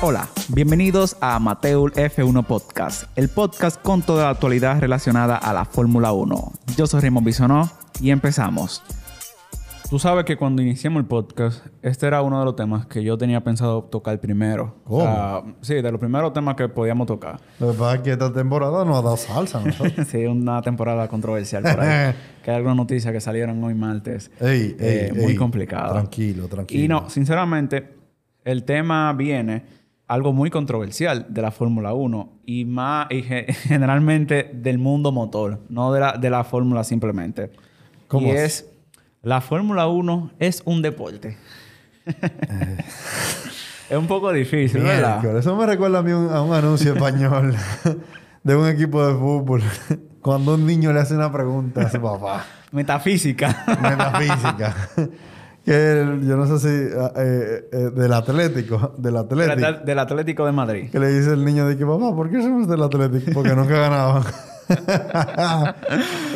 Hola, bienvenidos a Amateur F1 Podcast, el podcast con toda la actualidad relacionada a la Fórmula 1. Yo soy Raymond Bisonó y empezamos. Tú sabes que cuando iniciamos el podcast, este era uno de los temas que yo tenía pensado tocar primero. ¿Cómo? O sea, sí, de los primeros temas que podíamos tocar. Lo que pasa es que esta temporada nos ha dado salsa a nosotros. sí, una temporada controversial por ahí. que hay algunas noticias que salieron hoy martes. Ey, eh, ey, muy ey. complicado. Tranquilo, tranquilo. Y no, sinceramente, el tema viene algo muy controversial de la Fórmula 1 y más y generalmente del mundo motor, no de la, de la Fórmula simplemente. ¿Cómo y es la Fórmula 1 es un deporte. es un poco difícil, ¿verdad? Miércoles. Eso me recuerda a mí un- a un anuncio español de un equipo de fútbol. Cuando un niño le hace una pregunta a su papá. Metafísica. Metafísica. Que el- yo no sé si... eh, eh, del Atlético. Del Atlético. Atl- del Atlético de Madrid. Que le dice el niño de que papá, ¿por qué somos del Atlético? Porque nunca ganaban.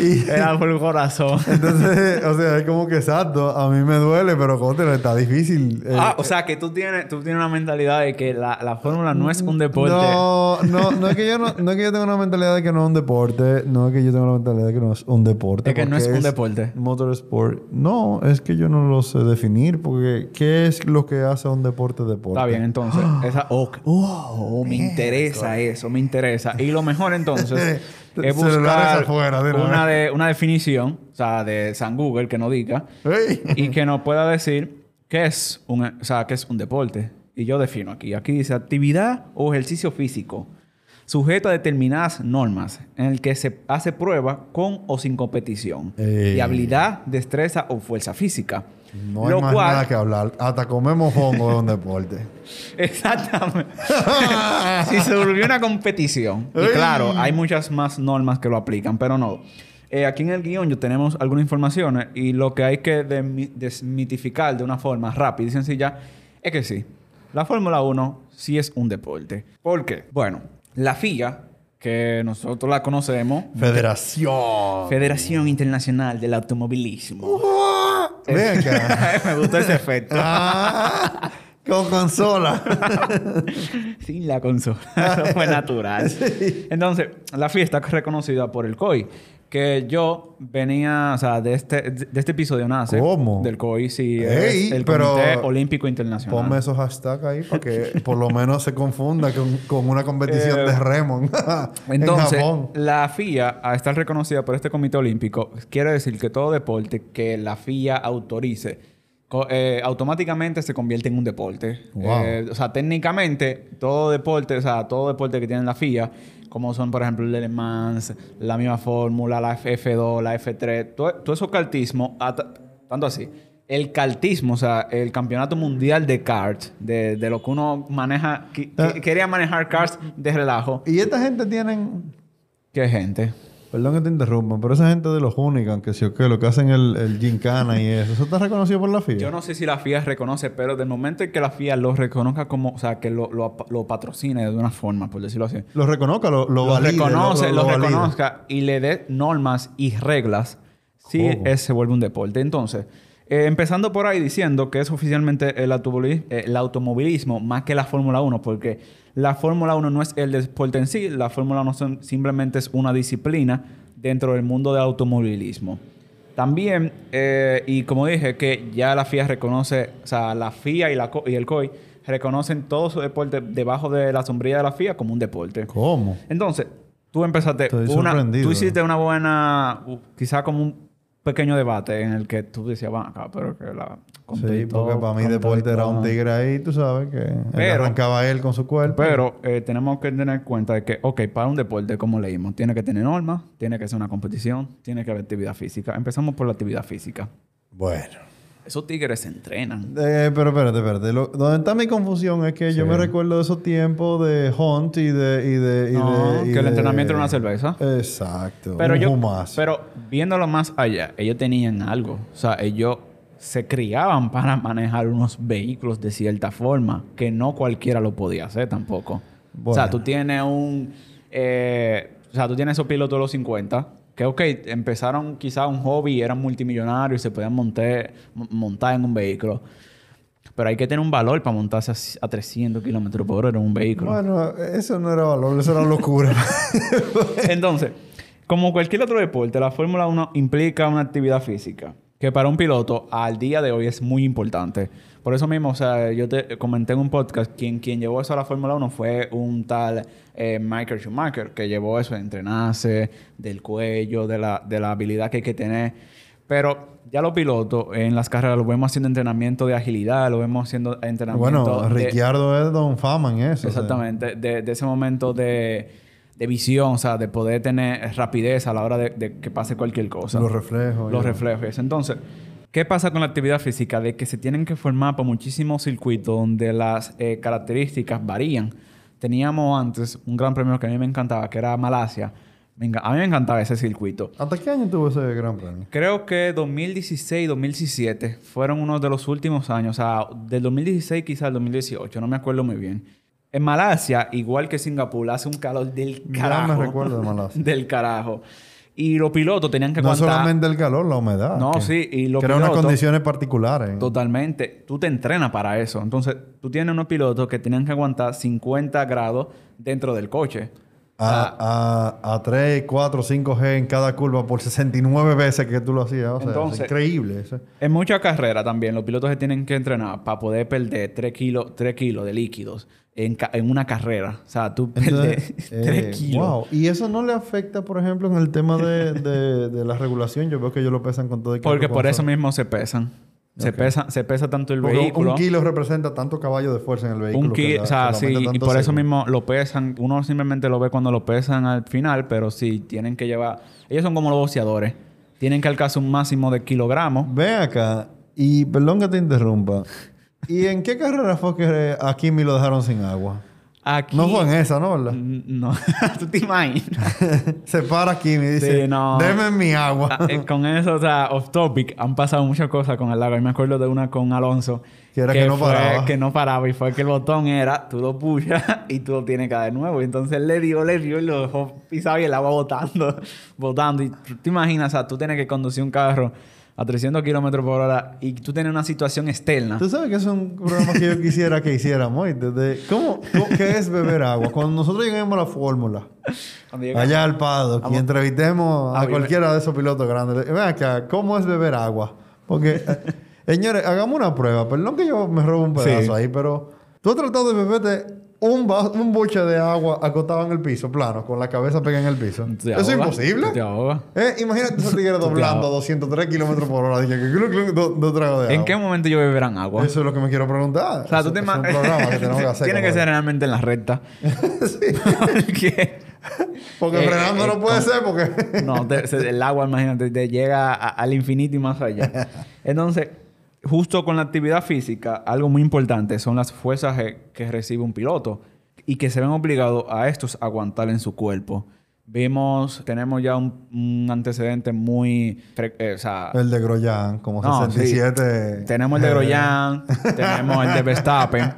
y Era por el corazón. entonces, o sea, es como que exacto. A mí me duele, pero contra, está difícil. eh, Ah, o sea que tú tienes, tú tienes una mentalidad de que la, la Fórmula no es un deporte. No, no, no es que yo no, no es que yo tenga una mentalidad de que no es un deporte, no es que yo tenga una mentalidad de que no es un deporte. Es que no es un deporte. Motorsport. No, es que yo no lo sé definir, porque ¿qué es lo que hace un deporte deporte? Está bien, entonces. Esa, ok. oh, me interesa eso, me interesa. Y lo mejor entonces es buscar afuera, de una una, de, una definición, o sea, de San Google que nos diga y que nos pueda decir qué es un, o sea, qué es un deporte. Y yo defino aquí. Aquí dice actividad o ejercicio físico sujeto a determinadas normas en el que se hace prueba con o sin competición Ey. de habilidad, destreza o fuerza física. No hay Lo más cual- nada que hablar. Hasta comemos hongo es un deporte. Exactamente. si se volvió una competición. Claro, hay muchas más normas que lo aplican, pero no. Eh, aquí en el guion yo tenemos algunas informaciones y lo que hay que desmitificar de una forma rápida y sencilla es que sí, la Fórmula 1 sí es un deporte. ¿Por qué? Bueno, la FIA, que nosotros la conocemos, Federación. Federación Internacional del Automovilismo. Acá. Me gustó ese efecto. Ah, con consola. Sin la consola. Eso fue natural. Entonces, la fiesta es reconocida por el COI. Que yo venía, o sea, de este, de este episodio nace. ¿Cómo? Del COI, sí. El Comité Olímpico Internacional. Ponme esos hashtags ahí para que por lo menos se confunda con, con una competición Eh, de remo en Entonces, Japón. la FIA, a estar reconocida por este comité olímpico, quiere decir que todo deporte que la FIA autorice, eh, automáticamente se convierte en un deporte. Wow. Eh, o sea, técnicamente, todo deporte, o sea, todo deporte que tiene la FIA, como son, por ejemplo, el Le Mans, la misma fórmula, la F2, la F3, todo, todo eso cartismo, tanto así. El cartismo, o sea, el campeonato mundial de karts, de, de lo que uno maneja, que- que- Ah. quería manejar karts de relajo. Y esta gente tienen... ¿Qué gente? Perdón que te interrumpa, pero esa gente de los Hooligans, que sí o qué, lo que hacen el, el gincana y eso, ¿eso está reconocido por la FIA? Yo no sé si la FIA reconoce, pero del momento en que la FIA lo reconozca como, o sea, que lo, lo, lo patrocine de una forma, por decirlo así. Lo reconozca, lo, lo, Lo, valide, reconoce, lo, reconozca y le dé normas y reglas, sí es- se vuelve un deporte. Entonces, eh, empezando por ahí diciendo que es oficialmente el, eh, el automovilismo más que la Fórmula 1, porque la Fórmula 1 no es el deporte en sí, la Fórmula 1 son- simplemente es una disciplina dentro del mundo del automovilismo. También, eh, y como dije, que ya la FIA reconoce, o sea, la FIA y, la y el COI reconocen todo su deporte debajo de la sombrilla de la FIA como un deporte. ¿Cómo? Entonces, tú empezaste Estoy una, tú hiciste una buena, quizá como un pequeño debate en el que tú decías, van acá, pero que la Sí, porque para mí deporte era un tigre ahí, tú sabes, que él Pero- arrancaba él con su cuerpo. Pero eh, tenemos que tener en cuenta de que, ok, para un deporte, como leímos, tiene que tener normas, tiene que ser una competición, tiene que haber actividad física. Empezamos por la actividad física. Bueno. Esos tigres se entrenan. Eh, pero espérate, espérate. Lo- donde está mi confusión es que yo me recuerdo de esos tiempos de Hunt y de... Y de, y No, de- y que el de- entrenamiento era una cerveza. Exacto. Pero un yo, hummus. pero viéndolo más allá, ellos tenían algo. O sea, ellos se criaban para manejar unos vehículos de cierta forma, que no cualquiera lo podía hacer tampoco. O sea, tú tienes un... eh, o sea, tú tienes esos pilotos de los 50 que, ok, empezaron quizá un hobby, eran multimillonarios y se podían montar, montar en un vehículo. Pero hay que tener un valor para montarse a, a 300 kilómetros por hora en un vehículo. Bueno, eso no era valor, eso era locura. Entonces, como cualquier otro deporte, la Fórmula 1 implica una actividad física que para un piloto al día de hoy es muy importante. Por eso mismo, o sea, yo te comenté en un podcast, quien, quien llevó eso a la Fórmula 1 fue un tal eh, Michael Schumacher, que llevó eso de entrenarse, del cuello, de la, de la habilidad que hay que tener. Pero ya los pilotos en las carreras lo vemos haciendo entrenamiento de agilidad, lo vemos haciendo entrenamiento... Bueno, de- Ricciardo es Don Fama en eso. o sea. Exactamente, de, de ese momento de, de visión, o sea, de poder tener rapidez a la hora de, de que pase cualquier cosa. Los reflejos. Los ya. reflejos. Entonces, ¿qué pasa con la actividad física? De que se tienen que formar por muchísimos circuitos donde las eh, características varían. Teníamos antes un gran premio que a mí me encantaba, que era Malasia. A mí me encantaba ese circuito. ¿Hasta qué año tuvo ese gran premio? Creo que 2016 y 2017 fueron unos de los últimos años. O sea, del 2016 quizás al 2018. No me acuerdo muy bien. En Malasia, igual que Singapur, hace un calor del Ya carajo. me recuerdo de Malasia. del carajo. Y los pilotos tenían que No aguantar... solamente el calor, la humedad. No, que- sí, y los eran unas pilotos- condiciones particulares. Totalmente. Tú te entrenas para eso. Entonces, tú tienes unos pilotos que tenían que aguantar 50 grados dentro del coche. A, a, a 3, 4, 5G en cada curva por 69 veces que tú lo hacías. O sea, Entonces- es increíble. eso. En muchas carreras también los pilotos se tienen que entrenar para poder perder 3 kilos, 3 kilos de líquidos en, en una carrera. O sea, tú perdes Entonces, 3 eh, kilos. Wow. Y eso no le afecta, por ejemplo, en el tema de, de, de la regulación. Yo veo que ellos lo pesan con todo y Porque por eso mismo se pesan. Se, pesa, se pesa tanto el Porque vehículo. un kilo representa tanto caballo de fuerza en el vehículo. Un que kilo, la- o sea, sí, y por eso mismo lo pesan. Uno simplemente lo ve cuando lo pesan al final, pero sí, tienen que llevar... Ellos son como los boxeadores. Tienen que alcanzar un máximo de kilogramos. Ven acá y perdón que te interrumpa. ¿Y en qué carrera fue que a Kimi lo dejaron sin agua? Aquí... No fue en esa, ¿no? ¿Verdad? No. ¿Tú te imaginas? Se para Kimi y dice, Sí, no. deme mi agua. Ah, eh, con eso, o sea, off topic, han pasado muchas cosas con el agua. Y me acuerdo de una con Alonso. Que era que no fue paraba. Que no paraba. Y fue que el botón era, tú lo pushas y tú lo tienes que dar de nuevo. Y entonces él le dio, le dio y lo dejó pisado y el agua botando, botando. Y tú te imaginas, o sea, tú tienes que conducir un carro a 300 kilómetros por hora y tú tienes una situación externa. Tú sabes que es un programa que yo quisiera que hiciéramos. ¿Cómo, cómo- ¿Qué es beber agua? Cuando nosotros lleguemos a la fórmula, allá al paddock, y entrevistemos a Ah, cualquiera de esos pilotos grandes, ven acá, ¿cómo es beber agua? Porque, eh, señores, hagamos una prueba. Perdón que yo me robo un pedazo Sí. ahí, pero tú has tratado de beberte un, un boche de agua acostado en el piso, plano, con la cabeza pegada en el piso. Te ¿Eso es imposible? Te ahogas. Eh, imagínate ese tigre doblando a 203 kilómetros por hora. Dije que glu, glu, dos dos tragos de agua. ¿En qué momento ellos beberán agua? Eso es lo que me quiero preguntar. O sea, Eso- tú te eso es un programa que tenemos que hacer. Tiene que ser realmente en la recta. Porque. Porque Eh, frenando eh, no puede ser porque... No, te- el agua, imagínate, te llega a- al infinito y más allá. Entonces, justo con la actividad física, algo muy importante son las fuerzas que, que recibe un piloto y que se ven obligados a estos a aguantar en su cuerpo. Vimos, tenemos ya un, un antecedente muy... eh, o sea, El de Groyan, como no, sí. 67... Tenemos el de Grosjean, tenemos el de Verstappen,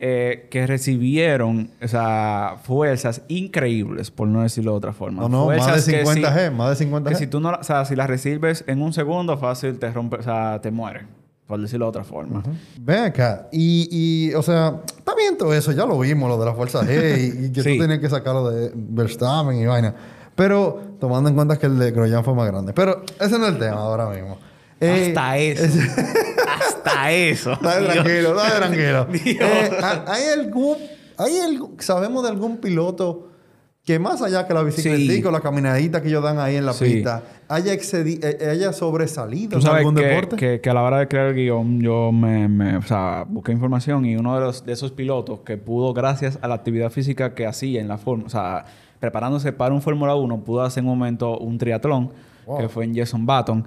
eh, que recibieron o sea, fuerzas increíbles, por no decirlo de otra forma. No, no, más de Fuerzas que 50 si- G, más de 50 que G. si tú no, la- o sea, si las recibes en un segundo, fácil te rompe, o sea, te muere, por decirlo de otra forma. Ven acá. Y, y, o sea, está bien todo eso. Ya lo vimos, lo de la fuerza G y, y que Sí. tú tienes que sacarlo de Verstappen y vaina. Pero tomando en cuenta que el de Groyan fue más grande. Pero ese no es el tema ahora mismo. Eh, Hasta eso. Hasta eso. Dale Dios. tranquilo, dale tranquilo. Eh, ¿ha- ¿Hay algún, hay algún, sabemos de algún piloto que más allá que la bicicleta Sí. o la caminadita que ellos dan ahí en la Sí. pista, haya, excedi- eh, haya sobresalido Tú en sabes algún que, deporte? que, que a la hora de crear el guion yo me, me- o sea, busqué información y uno de, los, de esos pilotos que pudo, gracias a la actividad física que hacía en la forma, o sea, preparándose para un Fórmula 1, pudo hacer en un momento un triatlón, Wow. que fue en Jason Button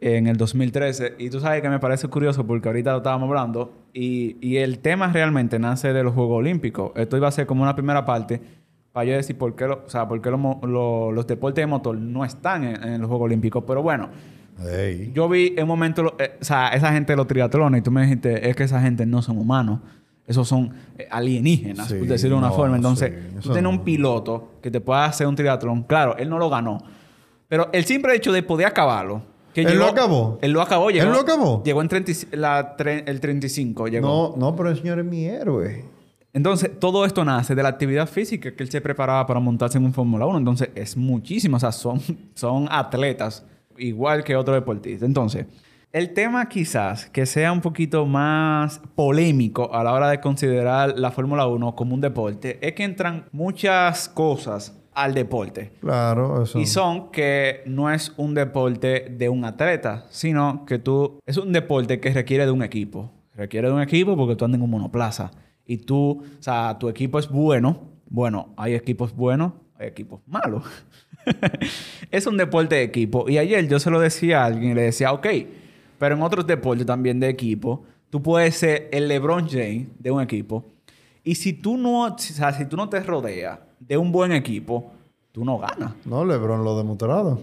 en el 2013. Y tú sabes que me parece curioso porque ahorita lo estábamos hablando y, y el tema realmente nace de los Juegos Olímpicos. Esto iba a ser como una primera parte para yo decir por qué, lo- o sea, por qué lo mo- lo- los deportes de motor no están en, en los Juegos Olímpicos. Pero bueno, yo vi en un momento, eh, o sea, esa gente de los triatlones, y tú me dijiste, es que esa gente no son humanos. Esos son eh, alienígenas, Sí, por decirlo de una forma. Entonces, sí, tú tienes no. un piloto que te pueda hacer un triatlón. Claro, él no lo ganó. Pero el simple hecho de poder acabarlo, ¿Él llegó- lo acabó? Él lo acabó. Llegó, ¿Él lo acabó? Llegó en 30 la tre- el 35. Llegó. No, no, pero el señor es mi héroe. Entonces, todo esto nace de la actividad física que él se preparaba para montarse en un Fórmula 1. Entonces, es muchísimo. O sea, son, son atletas igual que otro deportista. Entonces, el tema quizás que sea un poquito más polémico a la hora de considerar la Fórmula 1 como un deporte es que entran muchas cosas al deporte. Claro, eso. Y son que no es un deporte de un atleta, sino que tú... Es un deporte que requiere de un equipo. Requiere de un equipo porque tú andas en un monoplaza. Y tú... O sea, tu equipo es bueno. Bueno, hay equipos buenos, hay equipos malos. es un deporte de equipo. Y ayer yo se lo decía a alguien y le decía, ok, pero en otros deportes también de equipo, tú puedes ser el LeBron James de un equipo. Y si tú no, o sea, si tú no te rodeas de un buen equipo, tú no ganas. No, Lebron lo demostrado.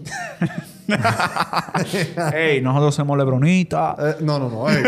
Ey, nosotros somos lebronitas. Eh, no, no, no. ey.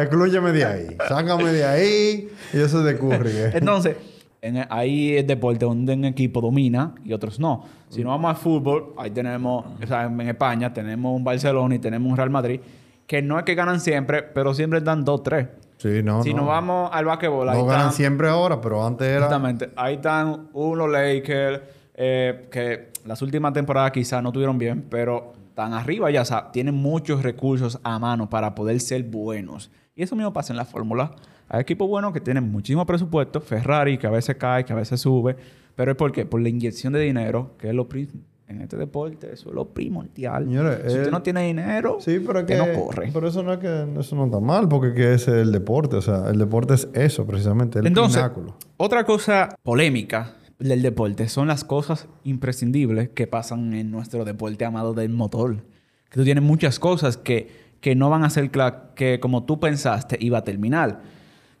Exclúyeme de ahí. Sácame de ahí. Y eso es de Curry. eh. Entonces, en el- ahí es deporte donde un equipo domina y otros no. Si no vamos al fútbol, ahí tenemos, o sea, en España tenemos un Barcelona y tenemos un Real Madrid, que no es que ganan siempre, pero siempre dan dos, tres. Sí, no, si no. nos vamos al basquetbol, ahí No ganan están- siempre ahora, pero antes era... Exactamente. Ahí están unos Lakers eh, que las últimas temporadas quizás no tuvieron bien, pero están arriba ya. O sea, tienen muchos recursos a mano para poder ser buenos. Y eso mismo pasa en la fórmula. Hay equipos buenos que tienen muchísimo presupuesto. Ferrari, que a veces cae, que a veces sube. Pero es porque por la inyección de dinero, que es lo en este deporte, eso es lo primordial. Si usted el- no tiene dinero, Sí, pero que... no corre. Pero eso no es que... Eso no está mal, porque que es el deporte. O sea, el deporte es eso, precisamente. El Entonces, pináculo. otra cosa polémica del deporte son las cosas imprescindibles que pasan en nuestro deporte amado del motor. Que tú tienes muchas cosas que, que no van a ser que como tú pensaste iba a terminar.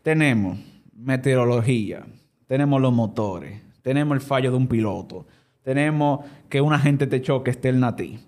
Tenemos meteorología, tenemos los motores, tenemos el fallo de un piloto, tenemos que una gente te choque externa a ti.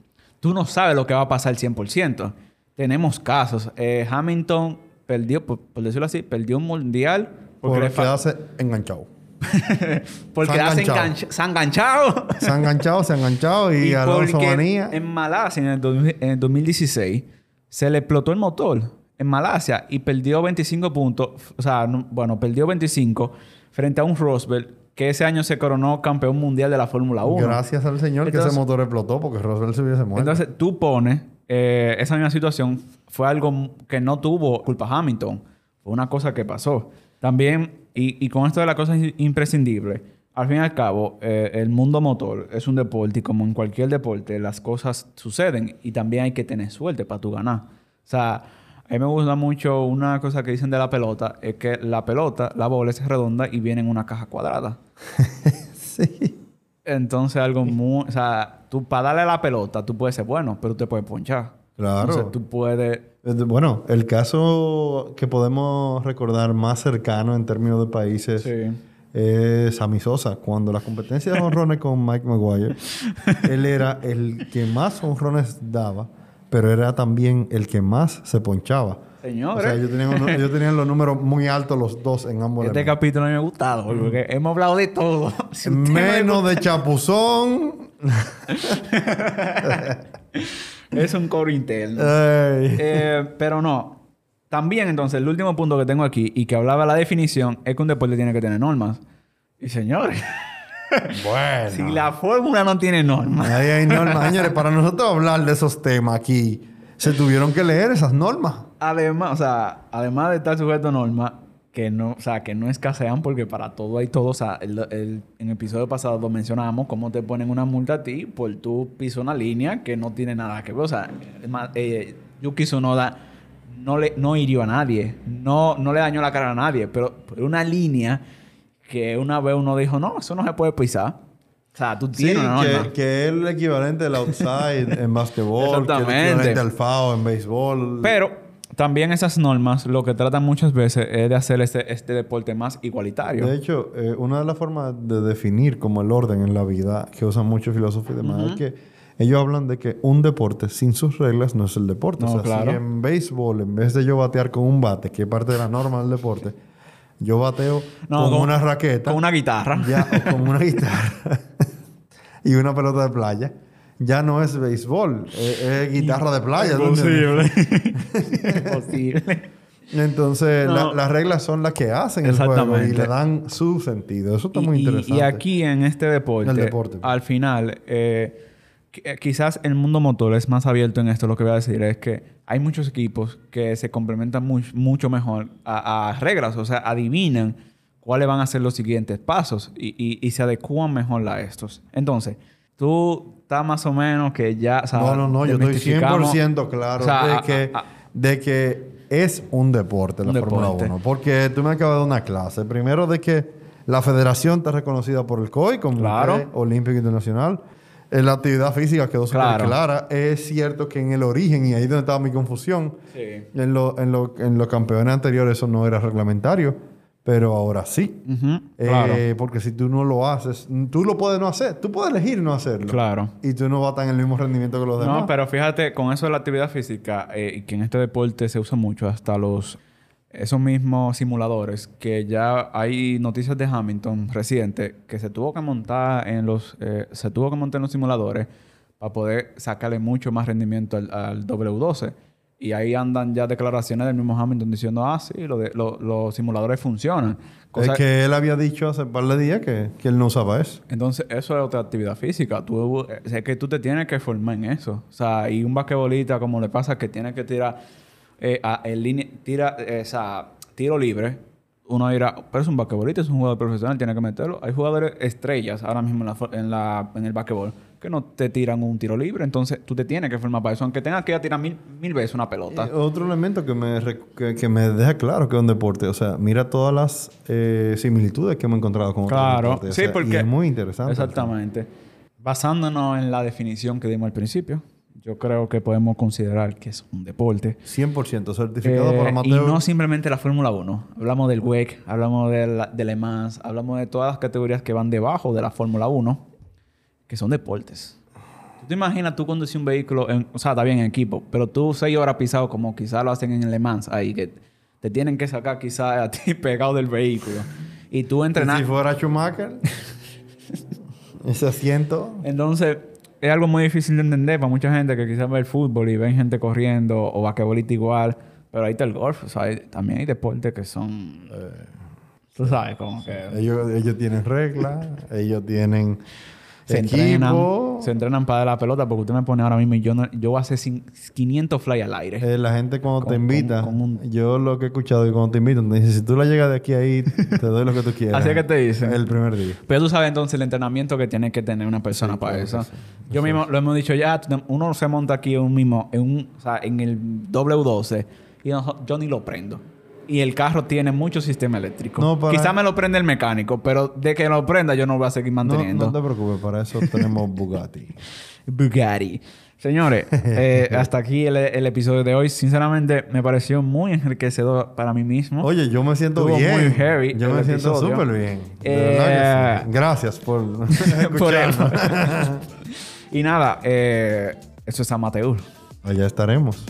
Tú no sabes lo que va a pasar al 100%. Tenemos casos. Eh, Hamilton perdió, por, por decirlo así, perdió un mundial porque, le fa- hace enganchado. porque Se han enganchado. enganch- se ha enganchado. Se ha enganchado, se ha enganchado y, Alonso porque manía. en Malasia, en el, en el 2016, se le explotó el motor en Malasia y perdió 25 puntos. O sea, no- bueno, perdió 25 frente a un Rosberg que ese año se coronó campeón mundial de la Fórmula 1. Gracias al señor que ese motor explotó porque Roswell se hubiese muerto. Entonces, tú pones eh, esa misma situación, fue algo que no tuvo culpa Hamilton, fue una cosa que pasó. También, y, y con esto de las cosas i- imprescindibles, al fin y al cabo, eh, el mundo motor es un deporte y como en cualquier deporte, las cosas suceden y también hay que tener suerte para tú ganar. O sea, a mí me gusta mucho una cosa que dicen de la pelota, es que la pelota, la bola es redonda y viene en una caja cuadrada. sí. Entonces, algo muy. O sea, tú para darle la pelota, tú puedes ser bueno, pero tú te puedes ponchar. Claro. Entonces, tú puedes. Bueno, el caso que podemos recordar más cercano en términos de países Sí. es Sammy Sosa. Cuando la competencia de honrones con Mike Maguire, él era el que más honrones daba, pero era también el que más se ponchaba. Señores. O sea, ellos tenían, uno- ellos tenían los números muy altos los dos en ambos Este elementos. capítulo mí me ha gustado, porque hemos hablado de todo. No Menos de chapuzón. Es un coro interno. Eh, pero no. También, entonces, el último punto que tengo aquí y que hablaba la definición es que un deporte tiene que tener normas. Y señores, Bueno. si la fórmula no tiene normas. Ahí hay normas. Señores, para nosotros hablar de esos temas aquí, se tuvieron que leer esas normas. Además, o sea, además de estar sujeto a normas que no, o sea, que no escasean porque para todo hay todo. O sea, el, el- en el episodio pasado lo mencionábamos cómo te ponen una multa a ti por tu piso una línea que no tiene nada que ver. O sea, eh, Yuki Tsunoda no le no hirió a nadie, no, no le dañó la cara a nadie, pero por una línea que una vez uno dijo, no, eso no se puede pisar. O sea, tú Sí, tienes una norma. que, que es el equivalente del outside en basquetbol, que es el equivalente al FAO en béisbol. Pero también esas normas lo que tratan muchas veces es de hacer este, este deporte más igualitario. De hecho, eh, una de las formas de definir como el orden en la vida que usan muchos filósofos y demás es que ellos hablan de que un deporte sin sus reglas no es el deporte. No, o sea, claro. si en béisbol, en vez de yo batear con un bate, que es parte de la norma del deporte, yo bateo No, con, con- una raqueta. Con una guitarra. Ya, o con una guitarra y una pelota de playa. Ya no es béisbol, es, es guitarra de playa. ¿tú Imposible. Imposible. Entonces, No. la- las reglas son las que hacen el juego y le dan su sentido. Eso está muy Y- y- interesante. Y aquí en este deporte, El deporte. al final, eh, eh, quizás el mundo motor es más abierto en esto. Lo que voy a decir es que hay muchos equipos que se complementan mu- mucho mejor a, a reglas, o sea, adivinan cuáles van a ser los siguientes pasos y, y- y se adecúan mejor a estos. Entonces, tú estás más o menos que ya... o sea, no, no, no, yo estoy desmitificamos- 100% claro o sea, de, a- que, a- a- de que es un deporte la Fórmula deporte. 1. Porque tú me acabas de dar una clase. Primero de que la federación está reconocida por el COI como Claro. Olímpico Internacional. Eh, La actividad física quedó súper Claro. clara. Es cierto que en el origen, y ahí es donde estaba mi confusión, Sí. en, lo- en, lo- en los campeones anteriores eso no era reglamentario, pero ahora sí. Eh, claro. Porque si tú no lo haces, tú lo puedes no hacer. Tú puedes elegir no hacerlo. Claro. Y tú no vas a estar en el mismo rendimiento que los demás. No, pero fíjate, con eso de la actividad física, eh, y que en este deporte se usa mucho, hasta los esos mismos simuladores, que ya hay noticias de Hamilton reciente que se tuvo que montar en los eh, se tuvo que montar en los simuladores para poder sacarle mucho más rendimiento al, al W12. Y ahí andan ya declaraciones del mismo Hamilton diciendo, ah, sí, lo de- lo- los simuladores funcionan. Cosa- Es que él había dicho hace un par de días que, que él no usaba eso. entonces, eso es otra actividad física. Tú, eh, es que tú te tienes que formar en eso. O sea, y un basquetbolista, como le pasa, que tiene que tirar eh, a- en línea, tira, eh, o sea, tiro libre. Uno dirá, pero es un basquetbolista, es un jugador profesional, tiene que meterlo. Hay jugadores estrellas ahora mismo en, la, en, la- en el basquetbol que no te tiran un tiro libre. Entonces, tú te tienes que formar para eso. Aunque tengas que ir a tirar mil, mil veces una pelota. Eh, otro elemento que me, que, que me deja claro que es un deporte. O sea, mira todas las eh, similitudes que hemos encontrado con otros Claro, deportes. O sí, sea, porque... Y es muy interesante. Exactamente. Basándonos en la definición que dimos al principio, yo creo que podemos considerar que es un deporte. 100% certificado Eh, por y amateur. no simplemente la Fórmula 1. Hablamos del WEC, hablamos de, la, de Le Mans, hablamos de todas las categorías que van debajo de la Fórmula 1, que son deportes. ¿Tú te imaginas tú conducir un vehículo, en- o sea, está bien en equipo, pero tú seis horas pisado como quizás lo hacen en Le Mans, ahí que te tienen que sacar quizás a ti pegado del vehículo. Y tú Y entrenar... si fuera Schumacher, ese asiento. Entonces, es algo muy difícil de entender para mucha gente que quizás ve el fútbol y ven gente corriendo o basquetbolista igual. Pero ahí está el golf. O sea, hay- también hay deportes que son... Tú sabes, como que... Ellos, ellos tienen reglas, ellos tienen Se equipo. entrenan, se entrenan para la pelota porque usted me pone ahora mismo y yo, no, yo voy a hacer cin- 500 fly al aire. Eh, la gente cuando Con- te invita, con- con un- yo lo que he escuchado es que cuando te invitan, te dicen, si tú la llegas de aquí a ahí, te doy lo que tú quieras. Así es que te dicen. El primer día. Pero tú sabes entonces el entrenamiento que tiene que tener una persona Sí, para claro eso. sí. Yo mismo lo hemos dicho ya, uno se monta aquí en un mismo, en un, o sea, en el W12 y yo ni lo prendo. Y el carro tiene mucho sistema eléctrico. No, para- Quizá me lo prende el mecánico, pero de que lo prenda yo no lo voy a seguir manteniendo. no te preocupes, para eso tenemos Bugatti. Bugatti. Señores, eh, hasta aquí el, el episodio de hoy. Sinceramente, me pareció muy enriquecedor para mí mismo. Oye, yo me siento Estuvo bien. muy heavy yo me siento súper bien. De Eh, verdad que sí. Gracias por Por escucharnos. y nada, eh, eso es amateur. Allá estaremos.